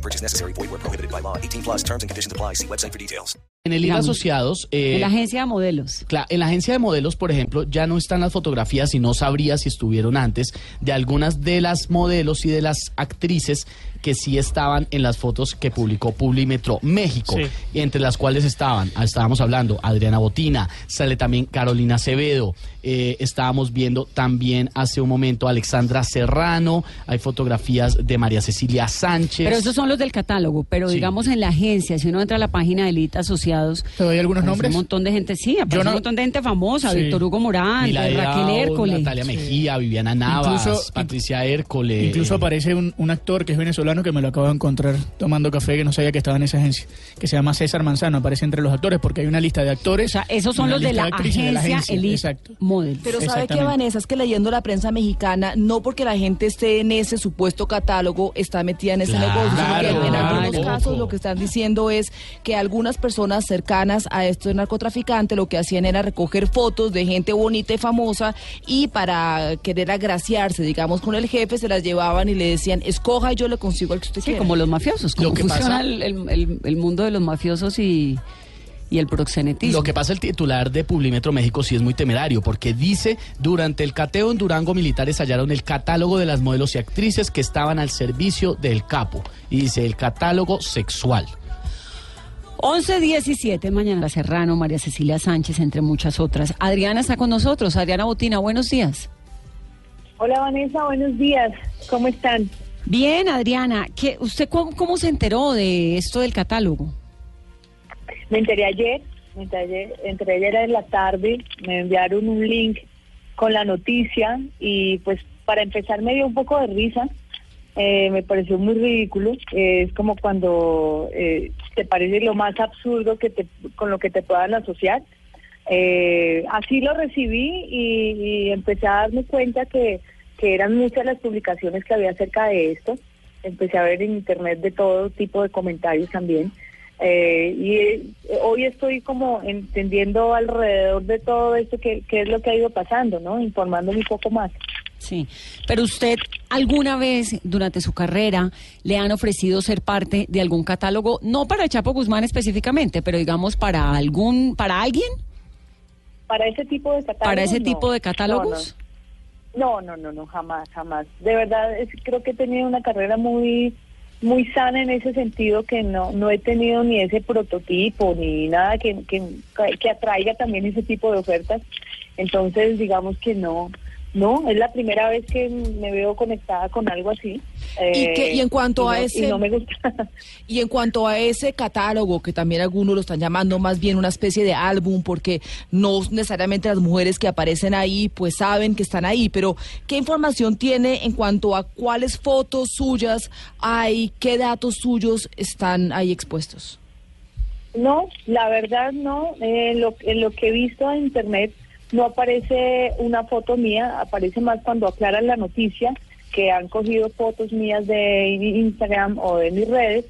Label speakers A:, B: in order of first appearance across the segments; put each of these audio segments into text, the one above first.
A: No purchase necessary. Void where prohibited by law. 18 plus terms and conditions apply. See website for details.
B: En el IR Asociados, eh,
C: En la agencia de modelos.
B: cla- en la agencia de modelos, por ejemplo, ya no están las fotografías y no sabría si estuvieron antes de algunas de las modelos y de las actrices que sí estaban en las fotos que publicó Publimetro México, y entre las cuales estaban, ah, estábamos hablando, Adriana Botina, sale también Carolina Acevedo, eh, estábamos viendo también hace un momento a Alexandra Serrano, hay fotografías de María Cecilia Sánchez.
C: Pero esos son los del catálogo. Pero
B: Sí.
C: digamos en la agencia, si uno entra a la página de Elite Asociados.
D: ¿Te doy algunos nombres?
C: Un montón de gente, sí, aparece
D: no-
C: un montón de gente famosa.
D: Sí.
C: Víctor Hugo Morán, Raquel
B: Dao,
C: Hércole.
B: Natalia Mejía, Viviana Navas,
D: Incluso-
B: Patricia Hércole.
D: Incluso aparece un, un actor que es venezolano que me lo acabo de encontrar tomando café que no sabía que estaba en esa agencia, que se llama César Manzano, aparece entre los actores porque hay una lista de actores.
C: O sea, esos son los de la
D: actrices de
C: agencia, Elite
D: Exacto.
C: Models.
E: Pero ¿sabe qué. Vanessa? Es que leyendo la prensa mexicana, no porque la gente esté en ese supuesto catálogo, está metida en ese
B: Claro,
E: negocio. sino que en
C: claro.
E: algunos casos lo que están diciendo es que algunas personas cercanas a estos narcotraficantes lo que hacían era recoger fotos de gente bonita y famosa y para querer agraciarse, digamos, con el jefe, se las llevaban y le decían, escoja y yo le consigo el que usted
C: Sí, como los mafiosos. Como
B: Lo que
C: funciona
B: pasa-
C: el, el- el- el mundo de los mafiosos y, y el proxenetismo.
B: Lo que pasa el titular de Publimetro México sí es muy temerario, porque dice, durante el cateo en Durango, militares hallaron el catálogo de las modelos y actrices que estaban al servicio del capo. Y dice, el catálogo sexual.
C: 11-17, mañana Serrano, María Cecilia Sánchez, entre muchas otras. Adriana está con nosotros. Adriana Botina, buenos días.
F: Hola Vanessa, buenos días. ¿Cómo están?
C: Bien, Adriana, ¿qué, ¿usted cómo, cómo se enteró de esto del catálogo?
F: Me enteré ayer, me enteré, enteré ayer en la tarde, me enviaron un link con la noticia y pues para empezar me dio un poco de risa, eh, me pareció muy ridículo, es como cuando eh, te parece lo más absurdo que te, con lo que te puedan asociar. Eh, así lo recibí y, y empecé a darme cuenta que, que eran muchas las publicaciones que había acerca de esto. Empecé a ver en internet de todo tipo de comentarios también. Eh, y eh, hoy estoy como entendiendo alrededor de todo esto qué, qué es lo que ha ido pasando, ¿no? Informándome un poco más.
C: Sí, pero usted alguna vez durante su carrera le han ofrecido ser parte de algún catálogo, no para Chapo Guzmán específicamente, pero digamos para algún, para alguien,
F: Para ese tipo de catálogos.
C: para ese
F: no.
C: tipo de catálogos.
F: No, no, no, no, jamás, jamás. De verdad, es- creo que he tenido una carrera muy muy sana en ese sentido que no no he tenido ni ese prototipo ni nada que, que, que atraiga también ese tipo de ofertas. Entonces, digamos que no, no, es la primera vez que me veo conectada con algo así.
E: ¿Y en cuanto
F: y
E: a
F: no-
E: ese-
F: Y no me gusta.
E: Y en cuanto a ese catálogo, que también algunos lo están llamando más bien una especie de álbum, porque no necesariamente las mujeres que aparecen ahí pues saben que están ahí, pero ¿qué información tiene en cuanto a cuáles fotos suyas hay, qué datos suyos están ahí expuestos?
F: No, la verdad no. Eh, lo, en lo que he visto en internet no aparece una foto mía, aparece más cuando aclaran la noticia que han cogido fotos mías de Instagram o de mis redes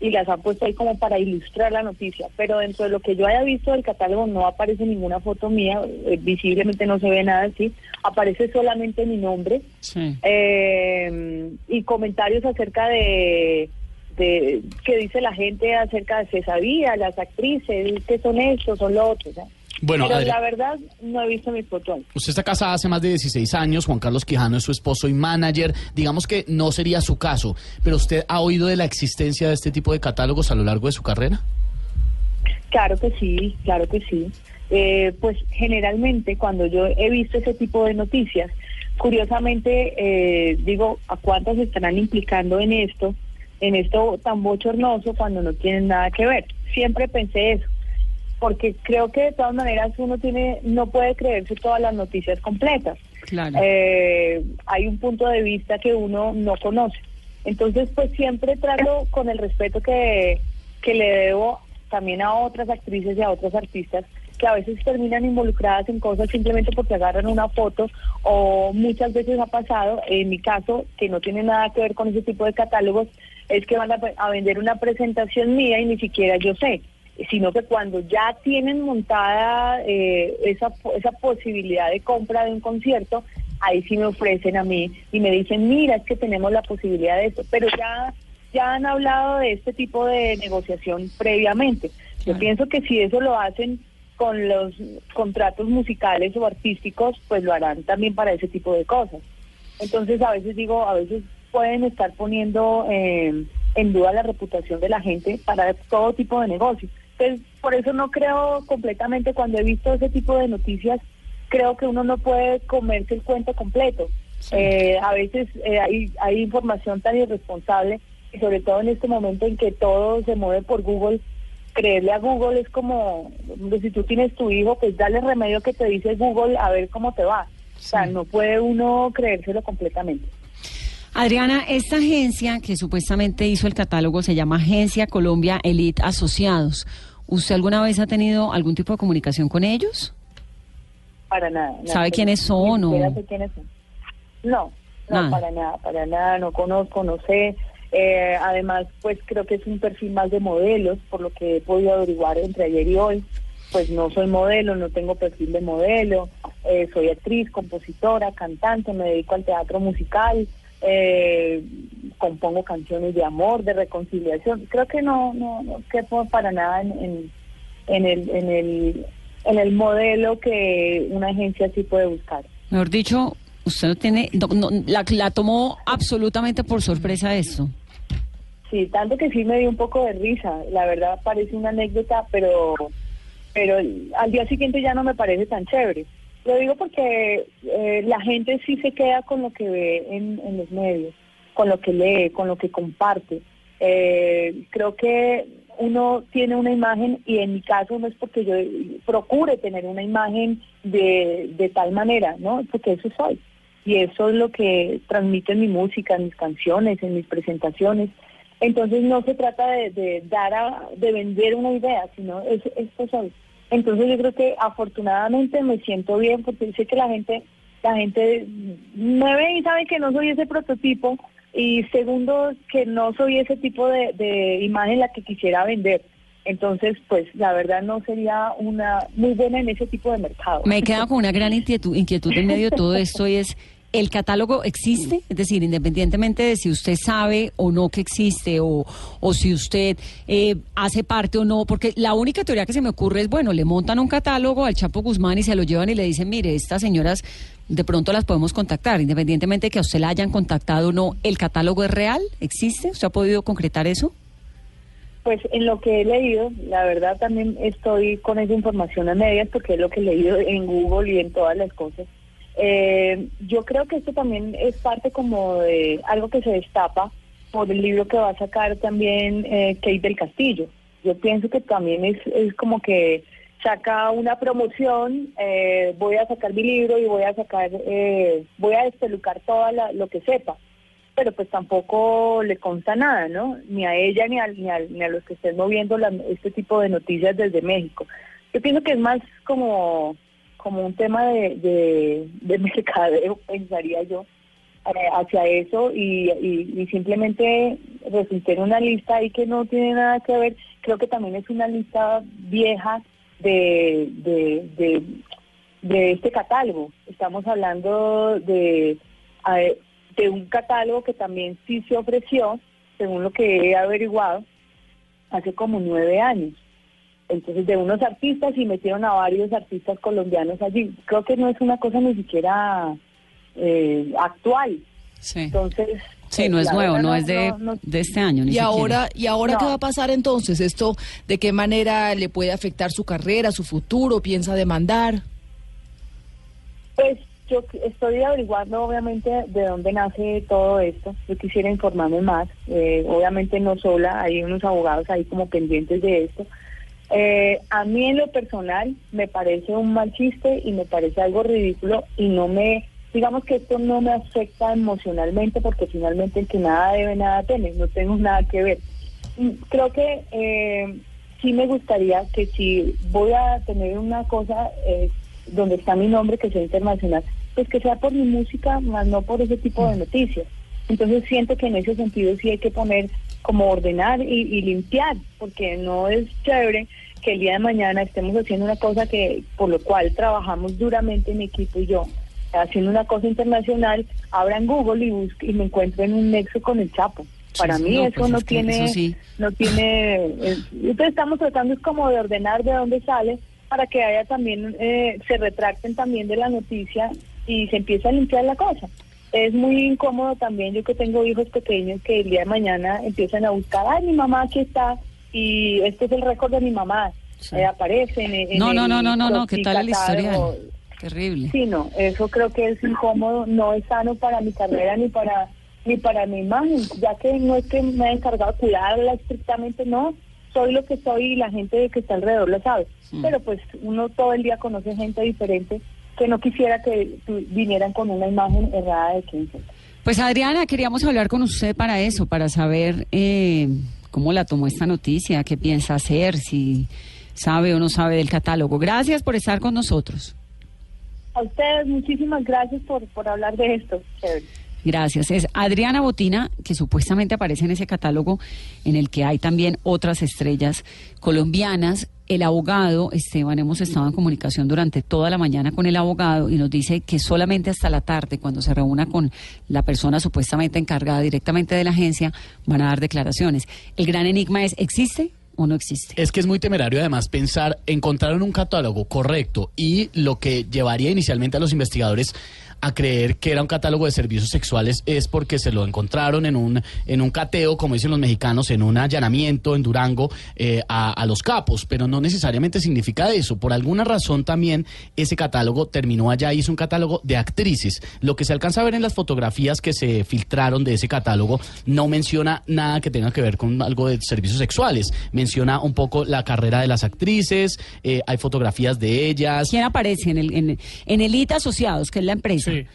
F: y las han puesto ahí como para ilustrar la noticia. Pero dentro de lo que yo haya visto del catálogo no aparece ninguna foto mía, eh, visiblemente no se ve nada así, aparece solamente mi nombre
C: Sí.
F: eh, y comentarios acerca de, de qué dice la gente acerca de se sabía, las actrices, qué son estos, son los otros. ¿eh?
B: Bueno,
F: Pero la verdad no he visto mis fotos.
B: usted está casada hace más de 16 años, Juan Carlos Quijano es su esposo y manager. Digamos que no sería su caso, pero usted ha oído de la existencia de este tipo de catálogos a lo largo de su carrera.
F: Claro que sí, claro que sí. Eh, pues generalmente cuando yo he visto ese tipo de noticias, curiosamente eh, digo, ¿a cuántas se estarán implicando en esto, en esto tan bochornoso cuando no tienen nada que ver? Siempre pensé eso, porque creo que de todas maneras uno tiene, no puede creerse todas las noticias completas.
C: Claro.
F: Eh, hay un punto de vista que uno no conoce. Entonces, pues siempre trato con el respeto que, que le debo también a otras actrices y a otros artistas que a veces terminan involucradas en cosas simplemente porque agarran una foto o muchas veces ha pasado, en mi caso, que no tiene nada que ver con ese tipo de catálogos, es que van a, a vender una presentación mía y ni siquiera yo sé sino que cuando ya tienen montada eh, esa, esa posibilidad de compra de un concierto, ahí sí me ofrecen a mí y me dicen, mira, es que tenemos la posibilidad de esto, pero ya, ya han hablado de este tipo de negociación previamente. Yo pienso que si eso lo hacen con los contratos musicales o artísticos, pues lo harán también para ese tipo de cosas. Entonces a veces digo, a veces pueden estar poniendo eh, en duda la reputación de la gente para todo tipo de negocios. Pues por eso no creo completamente cuando he visto ese tipo de noticias, creo que uno no puede comerse el cuento completo. Eh, a veces eh, hay, hay información tan irresponsable y sobre todo en este momento en que todo se mueve por Google, creerle a Google es como, si tú tienes tu hijo, pues dale remedio que te dice Google a ver cómo te va. O sea, no puede uno creérselo completamente.
C: Adriana, esta agencia que supuestamente hizo el catálogo se llama Agencia Colombia Elite Asociados. ¿Usted alguna vez ha tenido algún tipo de comunicación con ellos?
F: Para nada.
C: ¿Sabe quiénes son o...?
F: quiénes son. No, no, para nada, para nada, no conozco, no sé. Eh, además, pues creo que es un perfil más de modelos, por lo que he podido averiguar entre ayer y hoy. Pues no soy modelo, no tengo perfil de modelo, eh, soy actriz, compositora, cantante, me dedico al teatro musical, eh, compongo canciones de amor, de reconciliación. Creo que no, no, no quepo para nada en, en, el, en, el, en el modelo que una agencia sí puede buscar.
C: Mejor dicho, usted no tiene, la, la tomó absolutamente por sorpresa esto.
F: Sí, tanto que sí me dio un poco de risa. La verdad parece una anécdota, pero, pero al día siguiente ya no me parece tan chévere. Lo digo porque eh, la gente sí se queda con lo que ve en, los medios, con lo que lee, con lo que comparte. Eh, creo que uno tiene una imagen y en mi caso no es porque yo procure tener una imagen de, de tal manera, ¿no? Porque eso soy. Y eso es lo que transmite en mi música, en mis canciones, en mis presentaciones. Entonces no se trata de, de dar a, de vender una idea, sino es, esto soy. Entonces yo creo que afortunadamente me siento bien porque sé que la gente, la gente me ve y sabe que no soy ese prototipo y segundo que no soy ese tipo de, de imagen la que quisiera vender. Entonces, pues la verdad no sería una muy buena en ese tipo de mercado.
C: Me he quedado con una gran inquietud, inquietud en medio de todo esto y es ¿El catálogo existe? Es decir, independientemente de si usted sabe o no que existe o, o si usted eh, hace parte o no, porque la única teoría que se me ocurre es, bueno, le montan un catálogo al Chapo Guzmán y se lo llevan y le dicen, mire, estas señoras de pronto las podemos contactar, independientemente de que a usted la hayan contactado o no, ¿el catálogo es real? ¿Existe? ¿Usted ha podido concretar eso?
F: Pues en lo que he leído, la verdad también estoy con esa información a medias porque es lo que he leído en Google y en todas las cosas. Eh, yo creo que esto también es parte como de algo que se destapa por el libro que va a sacar también eh, Kate del Castillo. Yo pienso que también es, es como que saca una promoción, eh, voy a sacar mi libro y voy a sacar, eh, voy a despelucar todo lo que sepa, pero pues tampoco le consta nada, ¿no? Ni a ella ni a, ni a, ni a los que estén moviendo este tipo de noticias desde México. Yo pienso que es más como como un tema de, de, mercadeo, pensaría yo, eh, hacia eso y, simplemente resulté en una lista ahí que no tiene nada que ver. Creo que también es una lista vieja de, de, de, este catálogo. Estamos hablando de, de un catálogo que también sí se ofreció, según lo que he averiguado, hace como nueve años entonces de unos artistas y metieron a varios artistas colombianos allí. Creo que no es una cosa ni siquiera eh, actual.
C: Sí.
F: Entonces
C: Sí, no es nuevo, no, es de, de, este año.
E: y ahora, y ahora qué va a pasar entonces. Esto, ¿de qué manera le puede afectar su carrera, su futuro? ¿Piensa demandar?
F: Pues yo estoy averiguando, obviamente, de dónde nace todo esto. Yo quisiera informarme más. Eh, obviamente no sola, hay unos abogados ahí como pendientes de esto. Eh, a mí en lo personal me parece un mal chiste y me parece algo ridículo y no me, digamos que esto no me afecta emocionalmente porque finalmente el que nada debe, nada teme, no tengo nada que ver. Creo que eh, sí me gustaría que si voy a tener una cosa eh, donde está mi nombre, que sea internacional, pues que sea por mi música, más no por ese tipo de noticias. Entonces siento que en ese sentido sí hay que poner como ordenar y, y limpiar, porque no es chévere que el día de mañana estemos haciendo una cosa que por lo cual trabajamos duramente mi equipo y yo, haciendo una cosa internacional, abra en Google y busque y me encuentro en un nexo con el Chapo. Para
C: sí,
F: mí
C: no,
F: eso
C: pues
F: no
C: es
F: tiene,
C: eso sí.
F: no tiene, eh, entonces estamos tratando es como de ordenar de dónde sale para que haya también, eh, se retracten también de la noticia y se empiece a limpiar la cosa. Es muy incómodo también, yo que tengo hijos pequeños que el día de mañana empiezan a buscar, ay, mi mamá aquí está y este es el récord de mi mamá. Eh, aparecen en, en
C: No, no,
F: el
C: no, no, no, no, ¿qué tal el historial? Terrible.
F: Sí, no, eso creo que es incómodo, no es sano para mi carrera ni para ni para mi imagen, ya que no es que me he encargado de cuidarla estrictamente, no, soy lo que soy y la gente que está alrededor lo sabe. Pero pues uno todo el día conoce gente diferente que no quisiera que vinieran con una imagen errada de quién.
C: Pues Adriana, queríamos hablar con usted para eso, para saber eh, cómo la tomó esta noticia, qué piensa hacer, si sabe o no sabe del catálogo. Gracias por estar con nosotros.
F: A ustedes muchísimas gracias por, por hablar de esto. Chévere.
C: Gracias. Es Adriana Botina, que supuestamente aparece en ese catálogo en el que hay también otras estrellas colombianas. El abogado, Esteban, hemos estado en comunicación durante toda la mañana con el abogado y nos dice que solamente hasta la tarde, cuando se reúna con la persona supuestamente encargada directamente de la agencia, van a dar declaraciones. El gran enigma es, ¿existe o no existe?
B: Es que es muy temerario además pensar, encontraron un catálogo correcto y lo que llevaría inicialmente a los investigadores a creer que era un catálogo de servicios sexuales es porque se lo encontraron en un en un cateo, como dicen los mexicanos, en un allanamiento en Durango eh, a, a los capos, pero no necesariamente significa eso. Por alguna razón también ese catálogo terminó allá y es un catálogo de actrices. Lo que se alcanza a ver en las fotografías que se filtraron de ese catálogo no menciona nada que tenga que ver con algo de servicios sexuales. Menciona un poco la carrera de las actrices, eh, hay fotografías de ellas.
C: ¿Quién aparece en el, en, en el IT Asociados, que es la empresa?
D: Sí.